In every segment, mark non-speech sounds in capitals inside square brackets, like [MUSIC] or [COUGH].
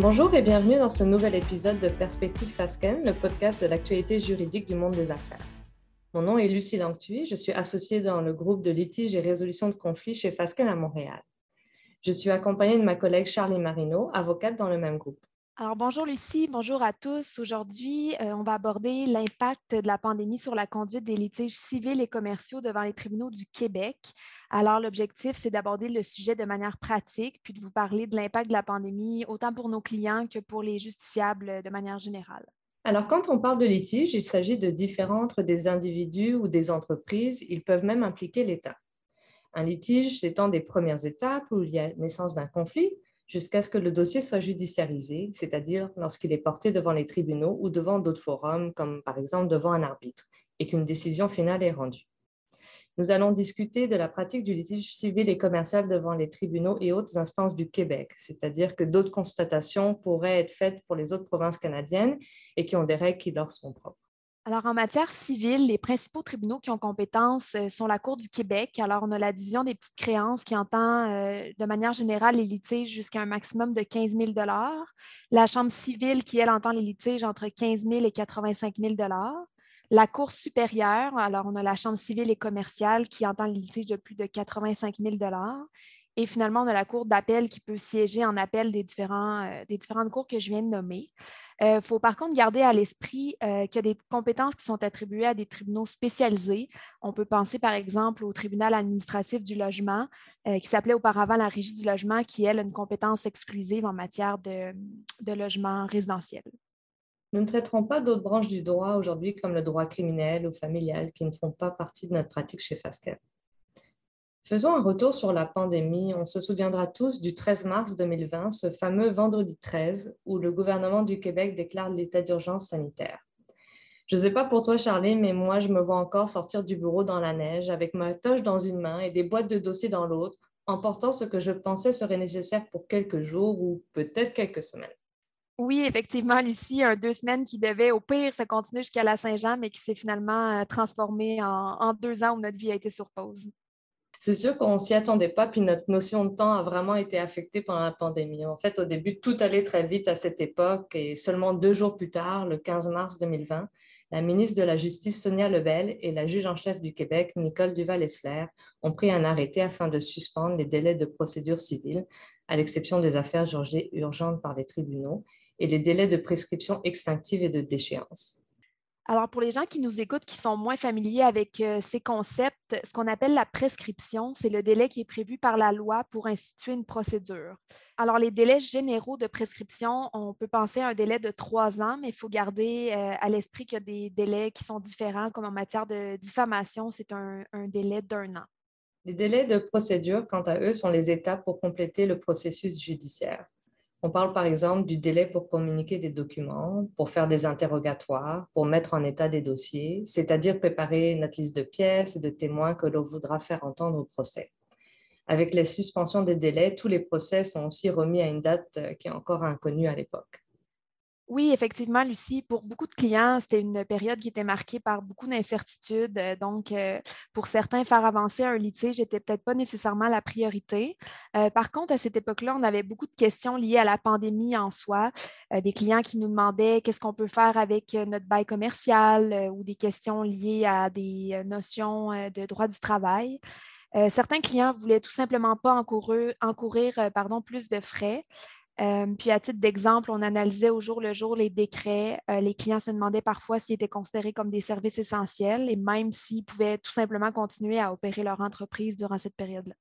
Bonjour et bienvenue dans ce nouvel épisode de Perspective Fasken, le podcast de l'actualité juridique du monde des affaires. Mon nom est Lucie Langtuy, je suis associée dans le groupe de litige et résolution de conflits chez Fasken à Montréal. Je suis accompagnée de ma collègue Charlie Marino, avocate dans le même groupe. Alors bonjour Lucie, bonjour à tous. Aujourd'hui, euh, on va aborder l'impact de la pandémie sur la conduite des litiges civils et commerciaux devant les tribunaux du Québec. Alors l'objectif, c'est d'aborder le sujet de manière pratique, puis de vous parler de l'impact de la pandémie, autant pour nos clients que pour les justiciables de manière générale. Alors quand on parle de litige, il s'agit de différents entre des individus ou des entreprises. Ils peuvent même impliquer l'État. Un litige s'étend des premières étapes où il y a naissance d'un conflit jusqu'à ce que le dossier soit judiciarisé, c'est-à-dire lorsqu'il est porté devant les tribunaux ou devant d'autres forums, comme par exemple devant un arbitre, et qu'une décision finale est rendue. Nous allons discuter de la pratique du litige civil et commercial devant les tribunaux et autres instances du Québec, c'est-à-dire que d'autres constatations pourraient être faites pour les autres provinces canadiennes et qui ont des règles qui leur sont propres. Alors, en matière civile, les principaux tribunaux qui ont compétence euh, sont la Cour du Québec. Alors, on a la division des petites créances qui entend euh, de manière générale les litiges jusqu'à un maximum de 15 000 La Chambre civile qui, elle, entend les litiges entre 15 000 et 85 000 la Cour supérieure, alors on a la Chambre civile et commerciale qui entend les litiges de plus de 85 000 et finalement, on a la Cour d'appel qui peut siéger en appel des, euh, différentes cours que je viens de nommer. Il euh, faut par contre garder à l'esprit euh, qu'il y a des compétences qui sont attribuées à des tribunaux spécialisés. On peut penser par exemple au tribunal administratif du logement, qui s'appelait auparavant la Régie du logement, qui, elle, a une compétence exclusive en matière de, de logement résidentiel. Nous ne traiterons pas d'autres branches du droit aujourd'hui comme le droit criminel ou familial qui ne font pas partie de notre pratique chez FASCAP. Faisons un retour sur la pandémie. On se souviendra tous du 13 mars 2020, ce fameux vendredi 13, où le gouvernement du Québec déclare l'état d'urgence sanitaire. Je ne sais pas pour toi, Charlie, mais moi, je me vois encore sortir du bureau dans la neige avec ma toche dans une main et des boîtes de dossiers dans l'autre, emportant ce que je pensais serait nécessaire pour quelques jours ou peut-être quelques semaines. Oui, effectivement, Lucie, un deux semaines qui devait au pire se continuer jusqu'à la Saint-Jean, mais qui s'est finalement euh, transformé en, en deux ans où notre vie a été sur pause c'est sûr qu'on s'y attendait pas, puis notre notion de temps a vraiment été affectée pendant la pandémie. En fait, au début, tout allait très vite à cette époque et seulement deux jours plus tard, le 15 mars 2020, la ministre de la Justice Sonia Lebel et la juge en chef du Québec, Nicole Duval-Essler, ont pris un arrêté afin de suspendre les délais de procédure civile, à l'exception des affaires jugées urgentes par les tribunaux, et les délais de prescription extinctive et de déchéance. Alors, pour les gens qui nous écoutent, qui sont moins familiers avec euh, ces concepts, ce qu'on appelle la prescription, c'est le délai qui est prévu par la loi pour instituer une procédure. Alors, les délais généraux de prescription, on peut penser à un délai de trois ans, mais il faut garder euh, à l'esprit qu'il y a des délais qui sont différents, comme en matière de diffamation, c'est un délai d'un an. Les délais de procédure, quant à eux, sont les étapes pour compléter le processus judiciaire. On parle par exemple du délai pour communiquer des documents, pour faire des interrogatoires, pour mettre en état des dossiers, c'est-à-dire préparer notre liste de pièces et de témoins que l'on voudra faire entendre au procès. Avec les suspensions des délais, tous les procès sont aussi remis à une date qui est encore inconnue à l'époque. Oui, effectivement, Lucie, pour beaucoup de clients, c'était une période qui était marquée par beaucoup d'incertitudes. Euh, donc, euh, pour certains, faire avancer un litige n'était peut-être pas nécessairement la priorité. Euh, par contre, à cette époque-là, on avait beaucoup de questions liées à la pandémie en soi, des clients qui nous demandaient qu'est-ce qu'on peut faire avec notre bail commercial ou des questions liées à des notions de droit du travail. certains clients voulaient tout simplement pas encourir, plus de frais. Euh, puis à titre d'exemple, on analysait au jour le jour les décrets. Euh, les clients se demandaient parfois s'ils étaient considérés comme des services essentiels et même s'ils pouvaient tout simplement continuer à opérer leur entreprise durant cette période-là.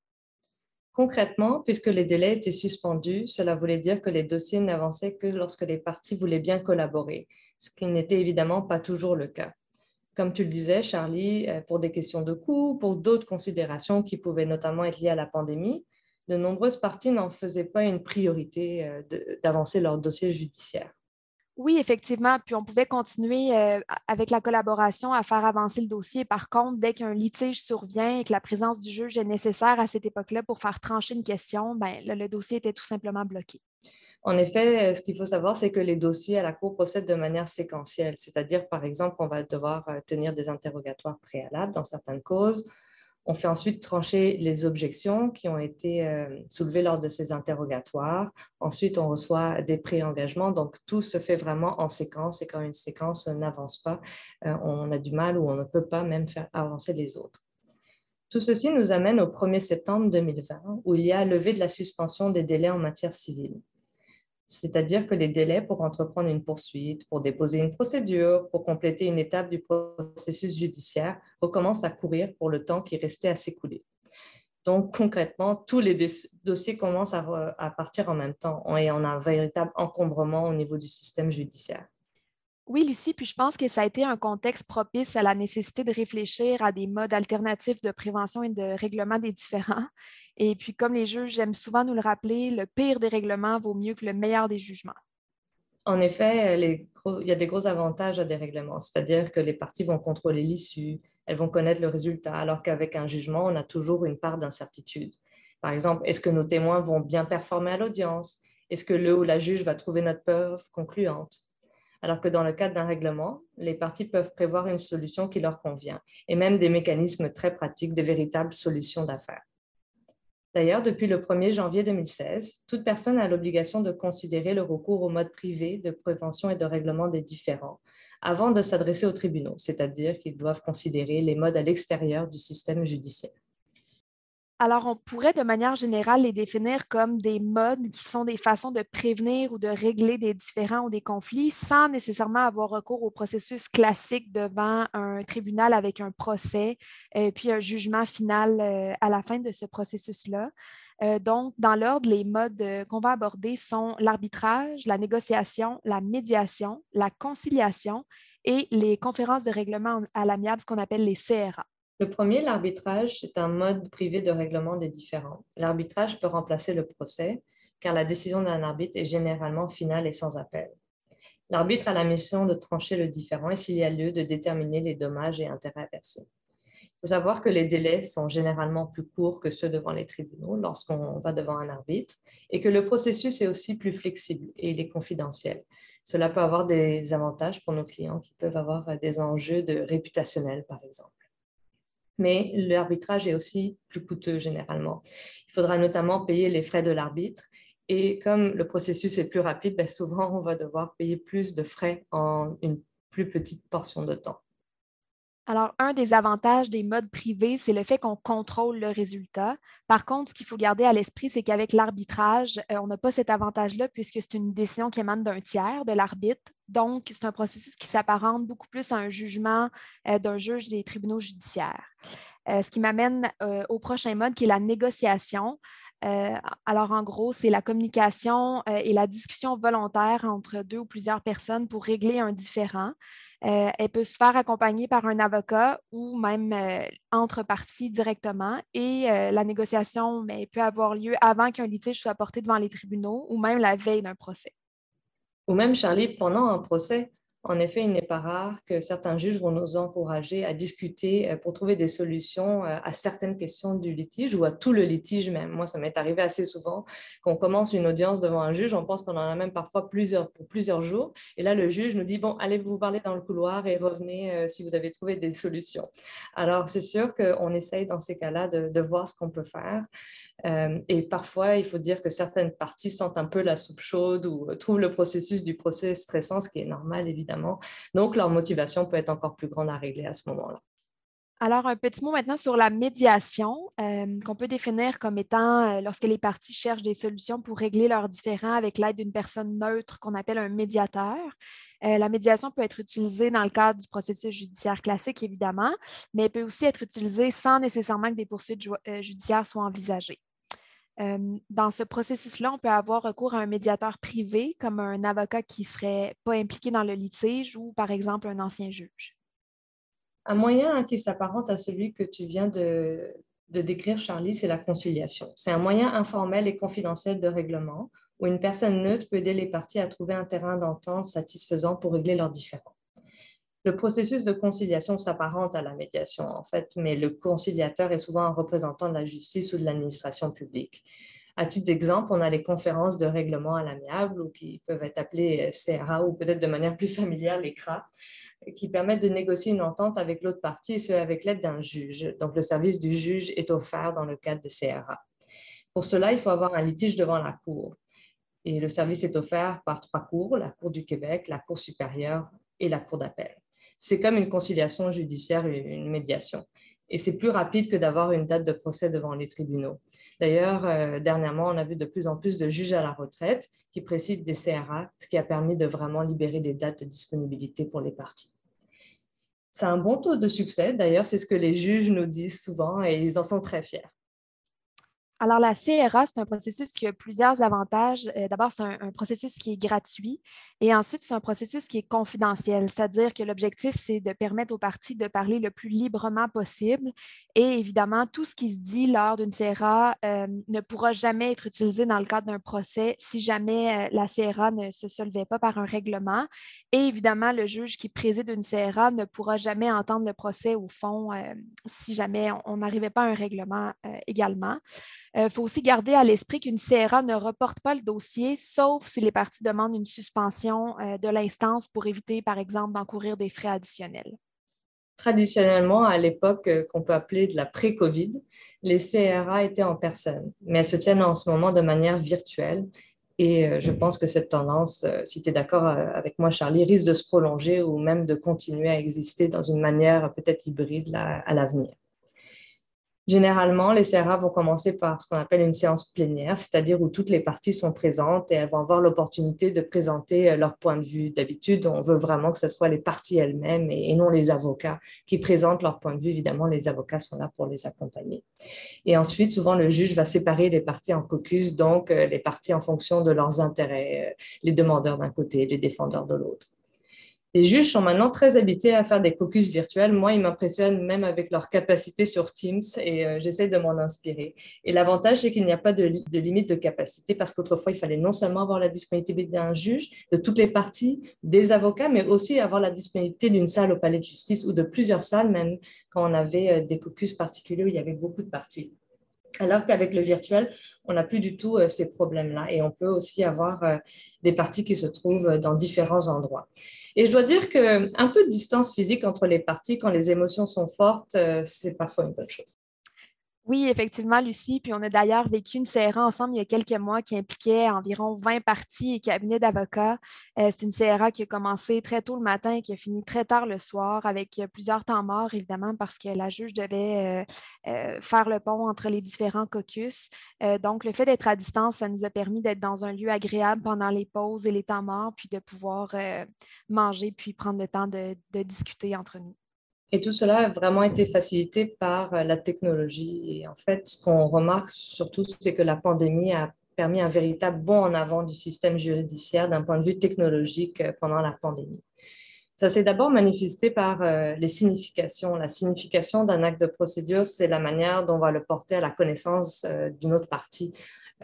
Concrètement, puisque les délais étaient suspendus, cela voulait dire que les dossiers n'avançaient que lorsque les parties voulaient bien collaborer, ce qui n'était évidemment pas toujours le cas. Comme tu le disais, Charlie, euh, pour des questions de coûts, pour d'autres considérations qui pouvaient notamment être liées à la pandémie, de nombreuses parties n'en faisaient pas une priorité euh, d'avancer leur dossier judiciaire. Oui, effectivement. Puis on pouvait continuer euh, avec la collaboration à faire avancer le dossier. Par contre, dès qu'un litige survient et que la présence du juge est nécessaire à cette époque-là pour faire trancher une question, ben, le, dossier était tout simplement bloqué. En effet, euh, ce qu'il faut savoir, c'est que les dossiers à la Cour procèdent de manière séquentielle, c'est-à-dire, par exemple, qu'on va devoir tenir des interrogatoires préalables dans certaines causes, On fait ensuite trancher les objections qui ont été euh, soulevées lors de ces interrogatoires. Ensuite, on reçoit des pré-engagements. Donc, tout se fait vraiment en séquence. Et quand une séquence n'avance pas, euh, on a du mal ou on ne peut pas même faire avancer les autres. Tout ceci nous amène au 1er septembre 2020, où il y a levé de la suspension des délais en matière civile c'est-à-dire que les délais pour entreprendre une poursuite, pour déposer une procédure, pour compléter une étape du processus judiciaire recommencent à courir pour le temps qui restait à s'écouler. Donc, concrètement, tous les dossiers commencent à, partir en même temps et on a un véritable encombrement au niveau du système judiciaire. Oui, Lucie, puis je pense que ça a été un contexte propice à la nécessité de réfléchir à des modes alternatifs de prévention et de règlement des différends. Et puis, comme les juges aiment souvent nous le rappeler, le pire des règlements vaut mieux que le meilleur des jugements. En effet, il y a des gros avantages à des règlements, c'est-à-dire que les parties vont contrôler l'issue, elles vont connaître le résultat, alors qu'avec un jugement, on a toujours une part d'incertitude. Par exemple, est-ce que nos témoins vont bien performer à l'audience? Est-ce que le ou la juge va trouver notre preuve concluante? Alors que dans le cadre d'un règlement, les parties peuvent prévoir une solution qui leur convient et même des mécanismes très pratiques, des véritables solutions d'affaires. D'ailleurs, depuis le 1er janvier 2016, toute personne a l'obligation de considérer le recours au mode privé de prévention et de règlement des différends avant de s'adresser aux tribunaux, c'est-à-dire qu'ils doivent considérer les modes à l'extérieur du système judiciaire. Alors, on pourrait de manière générale les définir comme des modes qui sont des façons de prévenir ou de régler des différends ou des conflits sans nécessairement avoir recours au processus classique devant un tribunal avec un procès et euh, puis un jugement final euh, à la fin de ce processus-là. Euh, donc, dans l'ordre, les modes qu'on va aborder sont l'arbitrage, la négociation, la médiation, la conciliation et les conférences de règlement à l'amiable, ce qu'on appelle les CRA. Le premier, l'arbitrage, c'est un mode privé de règlement des différends. L'arbitrage peut remplacer le procès, car la décision d'un arbitre est généralement finale et sans appel. L'arbitre a la mission de trancher le différend et s'il y a lieu de déterminer les dommages et intérêts à. Il faut savoir que les délais sont généralement plus courts que ceux devant les tribunaux lorsqu'on va devant un arbitre et que le processus est aussi plus flexible et il est confidentiel. Cela peut avoir des avantages pour nos clients qui peuvent avoir des enjeux de réputationnels, par exemple mais l'arbitrage est aussi plus coûteux généralement. Il faudra notamment payer les frais de l'arbitre et comme le processus est plus rapide, ben, souvent on va devoir payer plus de frais en une plus petite portion de temps. Alors, un des avantages des modes privés, c'est le fait qu'on contrôle le résultat. Par contre, ce qu'il faut garder à l'esprit, c'est qu'avec l'arbitrage, euh, on n'a pas cet avantage-là puisque c'est une décision qui émane d'un tiers, de l'arbitre. Donc, c'est un processus qui s'apparente beaucoup plus à un jugement euh, d'un juge des tribunaux judiciaires. Euh, ce qui m'amène au prochain mode qui est la négociation. Alors, en gros, c'est la communication et la discussion volontaire entre deux ou plusieurs personnes pour régler un différend. Euh, elle peut se faire accompagner par un avocat ou même euh, entre parties directement. Et euh, la négociation mais, peut avoir lieu avant qu'un litige soit porté devant les tribunaux ou même la veille d'un procès. Ou même, Charlie, pendant un procès, en effet, il n'est pas rare que certains juges vont nous encourager à discuter euh, pour trouver des solutions euh, à certaines questions du litige ou à tout le litige même. Moi, ça m'est arrivé assez souvent qu'on commence une audience devant un juge, on pense qu'on en a même parfois plusieurs pour plusieurs jours. Et là, le juge nous dit, bon, allez vous parler dans le couloir et revenez euh, si vous avez trouvé des solutions. Alors, c'est sûr qu'on essaye dans ces cas-là de, de voir ce qu'on peut faire. Euh, et parfois, il faut dire que certaines parties sentent un peu la soupe chaude ou euh, trouvent le processus du procès stressant, ce qui est normal évidemment. Donc, leur motivation peut être encore plus grande à régler à ce moment-là. Alors, un petit mot maintenant sur la médiation, euh, qu'on peut définir comme étant lorsque les parties cherchent des solutions pour régler leurs différends avec l'aide d'une personne neutre qu'on appelle un médiateur. la médiation peut être utilisée dans le cadre du processus judiciaire classique, évidemment, mais elle peut aussi être utilisée sans nécessairement que des poursuites judiciaires soient envisagées. Dans ce processus-là, on peut avoir recours à un médiateur privé, comme un avocat qui ne serait pas impliqué dans le litige ou, par exemple, un ancien juge. Un moyen qui s'apparente à celui que tu viens de, de décrire, Charlie, c'est la conciliation. C'est un moyen informel et confidentiel de règlement où une personne neutre peut aider les parties à trouver un terrain d'entente satisfaisant pour régler leurs différends. Le processus de conciliation s'apparente à la médiation, en fait, mais le conciliateur est souvent un représentant de la justice ou de l'administration publique. À titre d'exemple, on a les conférences de règlement à l'amiable, ou qui peuvent être appelées CRA, ou peut-être de manière plus familière les CRA, qui permettent de négocier une entente avec l'autre partie, et ce avec l'aide d'un juge. Donc, le service du juge est offert dans le cadre des CRA. Pour cela, il faut avoir un litige devant la Cour. Et le service est offert par trois cours, la Cour du Québec, la Cour supérieure et la Cour d'appel. C'est comme une conciliation judiciaire, une médiation. Et c'est plus rapide que d'avoir une date de procès devant les tribunaux. D'ailleurs, euh, dernièrement, on a vu de plus en plus de juges à la retraite qui président des CRA, ce qui a permis de vraiment libérer des dates de disponibilité pour les parties. C'est un bon taux de succès. D'ailleurs, c'est ce que les juges nous disent souvent et ils en sont très fiers. Alors, la CRA, c'est un processus qui a plusieurs avantages. Euh, d'abord, c'est un, processus qui est gratuit et ensuite, c'est un processus qui est confidentiel, c'est-à-dire que l'objectif, c'est de permettre aux parties de parler le plus librement possible et évidemment, tout ce qui se dit lors d'une CRA euh, ne pourra jamais être utilisé dans le cadre d'un procès si jamais euh, la CRA ne se solvait pas par un règlement. Et évidemment, le juge qui préside une CRA ne pourra jamais entendre le procès au fond si jamais on n'arrivait pas à un règlement également. Il euh, faut aussi garder à l'esprit qu'une CRA ne reporte pas le dossier, sauf si les parties demandent une suspension euh, de l'instance pour éviter, par exemple, d'encourir des frais additionnels. Traditionnellement, à l'époque euh, qu'on peut appeler de la pré-COVID, les CRA étaient en personne, mais elles se tiennent en ce moment de manière virtuelle. Et je pense que cette tendance, si tu es d'accord avec moi, Charlie, risque de se prolonger ou même de continuer à exister dans une manière peut-être hybride à l'avenir. Généralement, les CRA vont commencer par ce qu'on appelle une séance plénière, c'est-à-dire où toutes les parties sont présentes et elles vont avoir l'opportunité de présenter euh, leur point de vue. D'habitude, on veut vraiment que ce soit les parties elles-mêmes et, non les avocats qui présentent leur point de vue. Évidemment, les avocats sont là pour les accompagner. Et ensuite, souvent, le juge va séparer les parties en caucus, donc euh, les parties en fonction de leurs intérêts, euh, les demandeurs d'un côté, les défendeurs de l'autre. Les juges sont maintenant très habitués à faire des caucus virtuels. Moi, ils m'impressionnent même avec leur capacité sur Teams et euh, j'essaie de m'en inspirer. Et l'avantage, c'est qu'il n'y a pas de, limite de capacité parce qu'autrefois, il fallait non seulement avoir la disponibilité d'un juge, de toutes les parties, des avocats, mais aussi avoir la disponibilité d'une salle au palais de justice ou de plusieurs salles, même quand on avait euh, des caucus particuliers où il y avait beaucoup de parties. Alors qu'avec le virtuel, on n'a plus du tout euh, ces problèmes-là et on peut aussi avoir euh, des parties qui se trouvent dans différents endroits. Et je dois dire qu'un peu de distance physique entre les parties quand les émotions sont fortes, euh, c'est parfois une bonne chose. Oui, effectivement, Lucie. Puis on a d'ailleurs vécu une CRA ensemble il y a quelques mois qui impliquait environ 20 parties et cabinets d'avocats. Euh, c'est une CRA qui a commencé très tôt le matin et qui a fini très tard le soir avec euh, plusieurs temps morts, évidemment, parce que la juge devait euh, faire le pont entre les différents caucus. donc, le fait d'être à distance, ça nous a permis d'être dans un lieu agréable pendant les pauses et les temps morts, puis de pouvoir manger, puis prendre le temps de discuter entre nous. Et tout cela a vraiment été facilité par euh, la technologie. Et en fait, ce qu'on remarque surtout, c'est que la pandémie a permis un véritable bond en avant du système judiciaire d'un point de vue technologique euh, pendant la pandémie. Ça s'est d'abord manifesté par euh, les significations. La signification d'un acte de procédure, c'est la manière dont on va le porter à la connaissance d'une autre partie.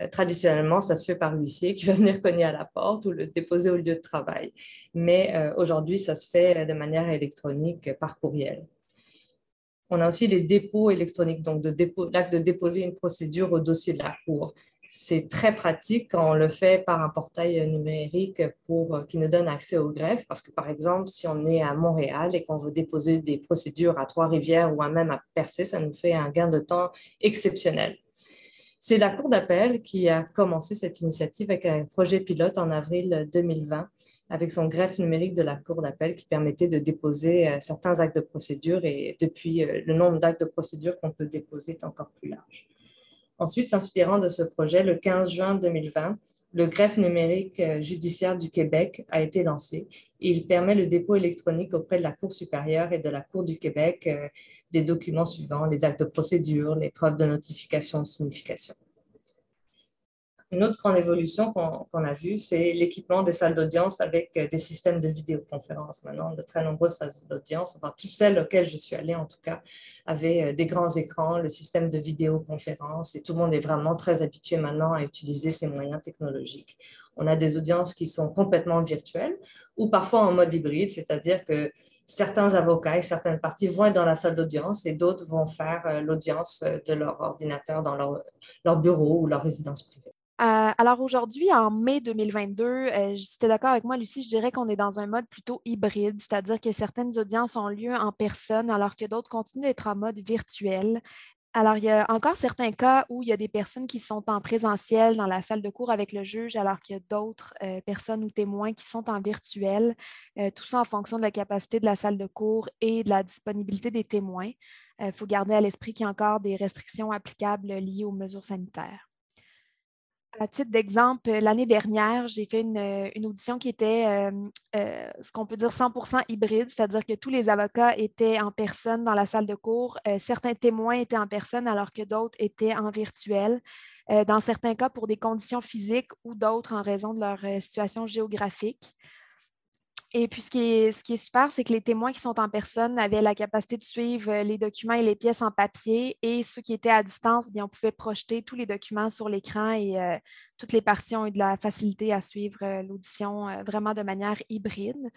Euh, traditionnellement, ça se fait par l'huissier qui va [LAUGHS] venir cogner à la porte ou le déposer au lieu de travail. Mais euh, aujourd'hui, ça se fait de manière électronique par courriel. On a aussi les dépôts électroniques, donc l'acte de déposer une procédure au dossier de la Cour. C'est très pratique quand on le fait par un portail numérique pour, euh, qui nous donne accès au greffe, parce que par exemple, si on est à Montréal et qu'on veut déposer des procédures à Trois-Rivières ou même à Percé, ça nous fait un gain de temps exceptionnel. C'est la Cour d'appel qui a commencé cette initiative avec un projet pilote en avril 2020 avec son greffe numérique de la Cour d'appel qui permettait de déposer euh, certains actes de procédure et depuis, euh, le nombre d'actes de procédure qu'on peut déposer est encore plus large. Ensuite, s'inspirant de ce projet, le 15 juin 2020, le greffe numérique euh, judiciaire du Québec a été lancé. Il permet le dépôt électronique auprès de la Cour supérieure et de la Cour du Québec euh, des documents suivants, les actes de procédure, les preuves de notification signification. Une autre grande évolution qu'on a vue, c'est l'équipement des salles d'audience avec euh, des systèmes de vidéoconférence. Maintenant, de très nombreuses salles d'audience, enfin toutes celles auxquelles je suis allée en tout cas, avaient euh, des grands écrans, le système de vidéoconférence et tout le monde est vraiment très habitué maintenant à utiliser ces moyens technologiques. On a des audiences qui sont complètement virtuelles ou parfois en mode hybride, c'est-à-dire que certains avocats et certaines parties vont être dans la salle d'audience et d'autres vont faire euh, l'audience de leur ordinateur dans leur, leur bureau ou leur résidence privée. Euh, alors aujourd'hui, en mai 2022, euh, si tu es d'accord avec moi, Lucie, je dirais qu'on est dans un mode plutôt hybride, c'est-à-dire que certaines audiences ont lieu en personne alors que d'autres continuent d'être en mode virtuel. Alors, il y a encore certains cas où il y a des personnes qui sont en présentiel dans la salle de cours avec le juge, alors qu'il y a d'autres euh, personnes ou témoins qui sont en virtuel, tout ça en fonction de la capacité de la salle de cours et de la disponibilité des témoins. Il faut garder à l'esprit qu'il y a encore des restrictions applicables liées aux mesures sanitaires. À titre d'exemple, l'année dernière, j'ai fait une, euh, audition qui était euh, euh, ce qu'on peut dire 100% hybride, c'est-à-dire que tous les avocats étaient en personne dans la salle de cours. certains témoins étaient en personne alors que d'autres étaient en virtuel. dans certains cas, pour des conditions physiques ou d'autres en raison de leur situation géographique. Et puis, ce qui est, super, c'est que les témoins qui sont en personne avaient la capacité de suivre euh, les documents et les pièces en papier. Et ceux qui étaient à distance, bien, on pouvait projeter tous les documents sur l'écran et euh, toutes les parties ont eu de la facilité à suivre euh, l'audition vraiment de manière hybride.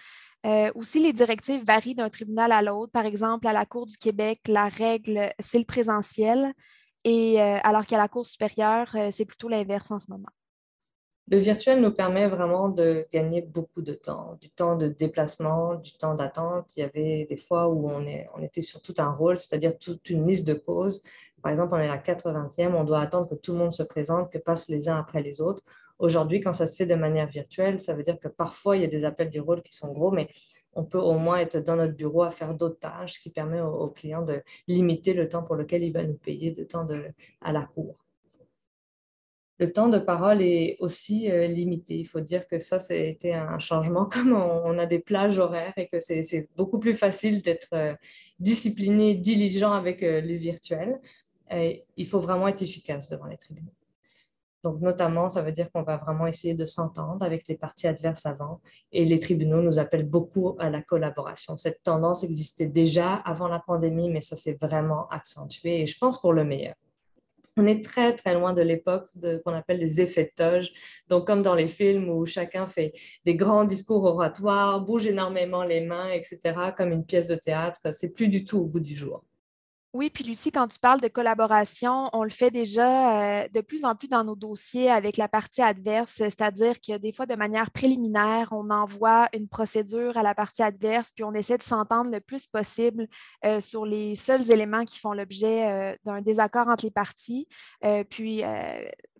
aussi, les directives varient d'un tribunal à l'autre. Par exemple, à la Cour du Québec, la règle, c'est le présentiel. Et alors qu'à la Cour supérieure, c'est plutôt l'inverse en ce moment. Le virtuel nous permet vraiment de gagner beaucoup de temps, du temps de déplacement, du temps d'attente. Il y avait des fois où on, était sur tout un rôle, c'est-à-dire toute une liste de causes. Par exemple, on est à la 80e, on doit attendre que tout le monde se présente, que passent les uns après les autres. Aujourd'hui, quand ça se fait de manière virtuelle, ça veut dire que parfois, il y a des appels du rôle qui sont gros, mais on peut au moins être dans notre bureau à faire d'autres tâches, qui permet au, client de limiter le temps pour lequel il va nous payer de temps à la cour le temps de parole est aussi euh, limité. Il faut dire que ça, c'était un changement, [LAUGHS] comme on, a des plages horaires et que c'est beaucoup plus facile d'être euh, discipliné, diligent avec euh, le virtuel. il faut vraiment être efficace devant les tribunaux. Donc, notamment, ça veut dire qu'on va vraiment essayer de s'entendre avec les parties adverses avant. Et les tribunaux nous appellent beaucoup à la collaboration. Cette tendance existait déjà avant la pandémie, mais ça s'est vraiment accentué et je pense pour le meilleur on est très, très loin de l'époque qu'on appelle les effets de toge. Donc, comme dans les films où chacun fait des grands discours oratoires, bouge énormément les mains, etc., comme une pièce de théâtre, c'est plus du tout au bout du jour. Oui, puis Lucie, quand tu parles de collaboration, on le fait déjà euh, de plus en plus dans nos dossiers avec la partie adverse, c'est-à-dire que des fois, de manière préliminaire, on envoie une procédure à la partie adverse, puis on essaie de s'entendre le plus possible euh, sur les seuls éléments qui font l'objet euh, d'un désaccord entre les parties. puis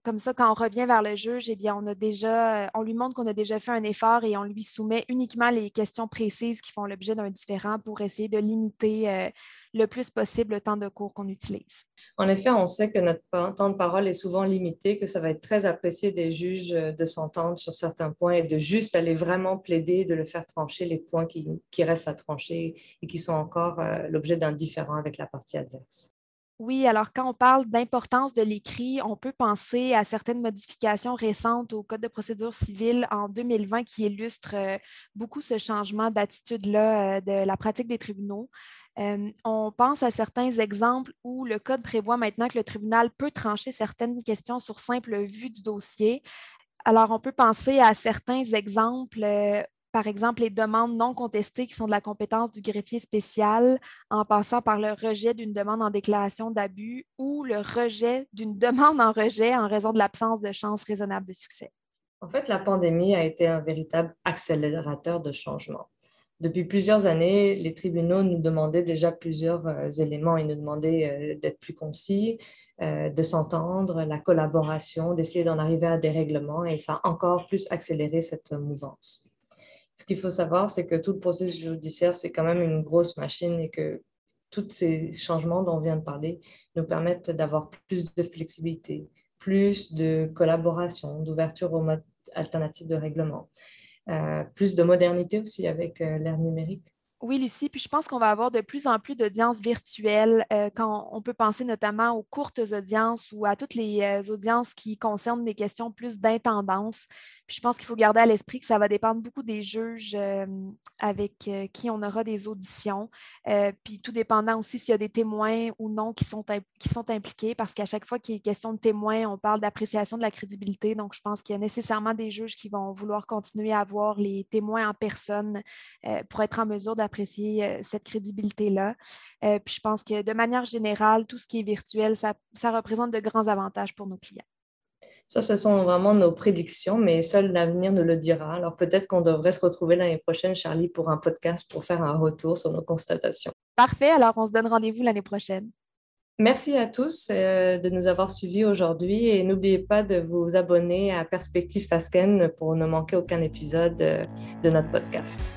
comme ça, quand on revient vers le juge, eh bien, on a déjà, on lui montre qu'on a déjà fait un effort et on lui soumet uniquement les questions précises qui font l'objet d'un différent pour essayer de limiter le plus possible le temps de cours qu'on utilise. En effet, on sait que notre temps de parole est souvent limité, que ça va être très apprécié des juges euh, de s'entendre sur certains points et de juste aller vraiment plaider, de le faire trancher les points qui, restent à trancher et qui sont encore euh, l'objet d'un différent avec la partie adverse. Oui, alors quand on parle d'importance de l'écrit, on peut penser à certaines modifications récentes au Code de procédure civile en 2020 qui illustrent euh, beaucoup ce changement d'attitude-là de la pratique des tribunaux. Euh, on pense à certains exemples où le Code prévoit maintenant que le tribunal peut trancher certaines questions sur simple vue du dossier. Alors, on peut penser à certains exemples euh, par exemple, les demandes non contestées qui sont de la compétence du greffier spécial, en passant par le rejet d'une demande en déclaration d'abus ou le rejet d'une [LAUGHS] demande en rejet en raison de l'absence de chance raisonnable de succès. En fait, la pandémie a été un véritable accélérateur de changement. Depuis plusieurs années, les tribunaux nous demandaient déjà plusieurs euh, éléments. Ils nous demandaient euh, d'être plus concis, euh, de s'entendre, la collaboration, d'essayer d'en arriver à des règlements et ça a encore plus accéléré cette mouvance. Ce qu'il faut savoir, c'est que tout le processus judiciaire, c'est quand même une grosse machine et que tous ces changements dont on vient de parler nous permettent d'avoir plus de flexibilité, plus de collaboration, d'ouverture aux modes alternatifs de règlement. Euh, plus de modernité aussi avec euh, l'ère numérique. Oui, Lucie, puis je pense qu'on va avoir de plus en plus d'audiences virtuelles euh, quand on peut penser notamment aux courtes audiences ou à toutes les euh, audiences qui concernent des questions plus d'intendance. Puis je pense qu'il faut garder à l'esprit que ça va dépendre beaucoup des juges euh, avec qui on aura des auditions. puis tout dépendant aussi s'il y a des témoins ou non qui sont, qui sont impliqués, parce qu'à chaque fois qu'il est question de témoins, on parle d'appréciation de la crédibilité. Donc je pense qu'il y a nécessairement des juges qui vont vouloir continuer à avoir les témoins en personne pour être en mesure apprécier euh, cette crédibilité-là. Euh, puis je pense que de manière générale, tout ce qui est virtuel, ça, représente de grands avantages pour nos clients. Ça, ce sont vraiment nos prédictions, mais seul l'avenir nous le dira. Alors peut-être qu'on devrait se retrouver l'année prochaine, Charlie, pour un podcast pour faire un retour sur nos constatations. Parfait, alors on se donne rendez-vous l'année prochaine. Merci à tous euh, de nous avoir suivis aujourd'hui et n'oubliez pas de vous abonner à Perspective Fasken pour ne manquer aucun épisode de notre podcast.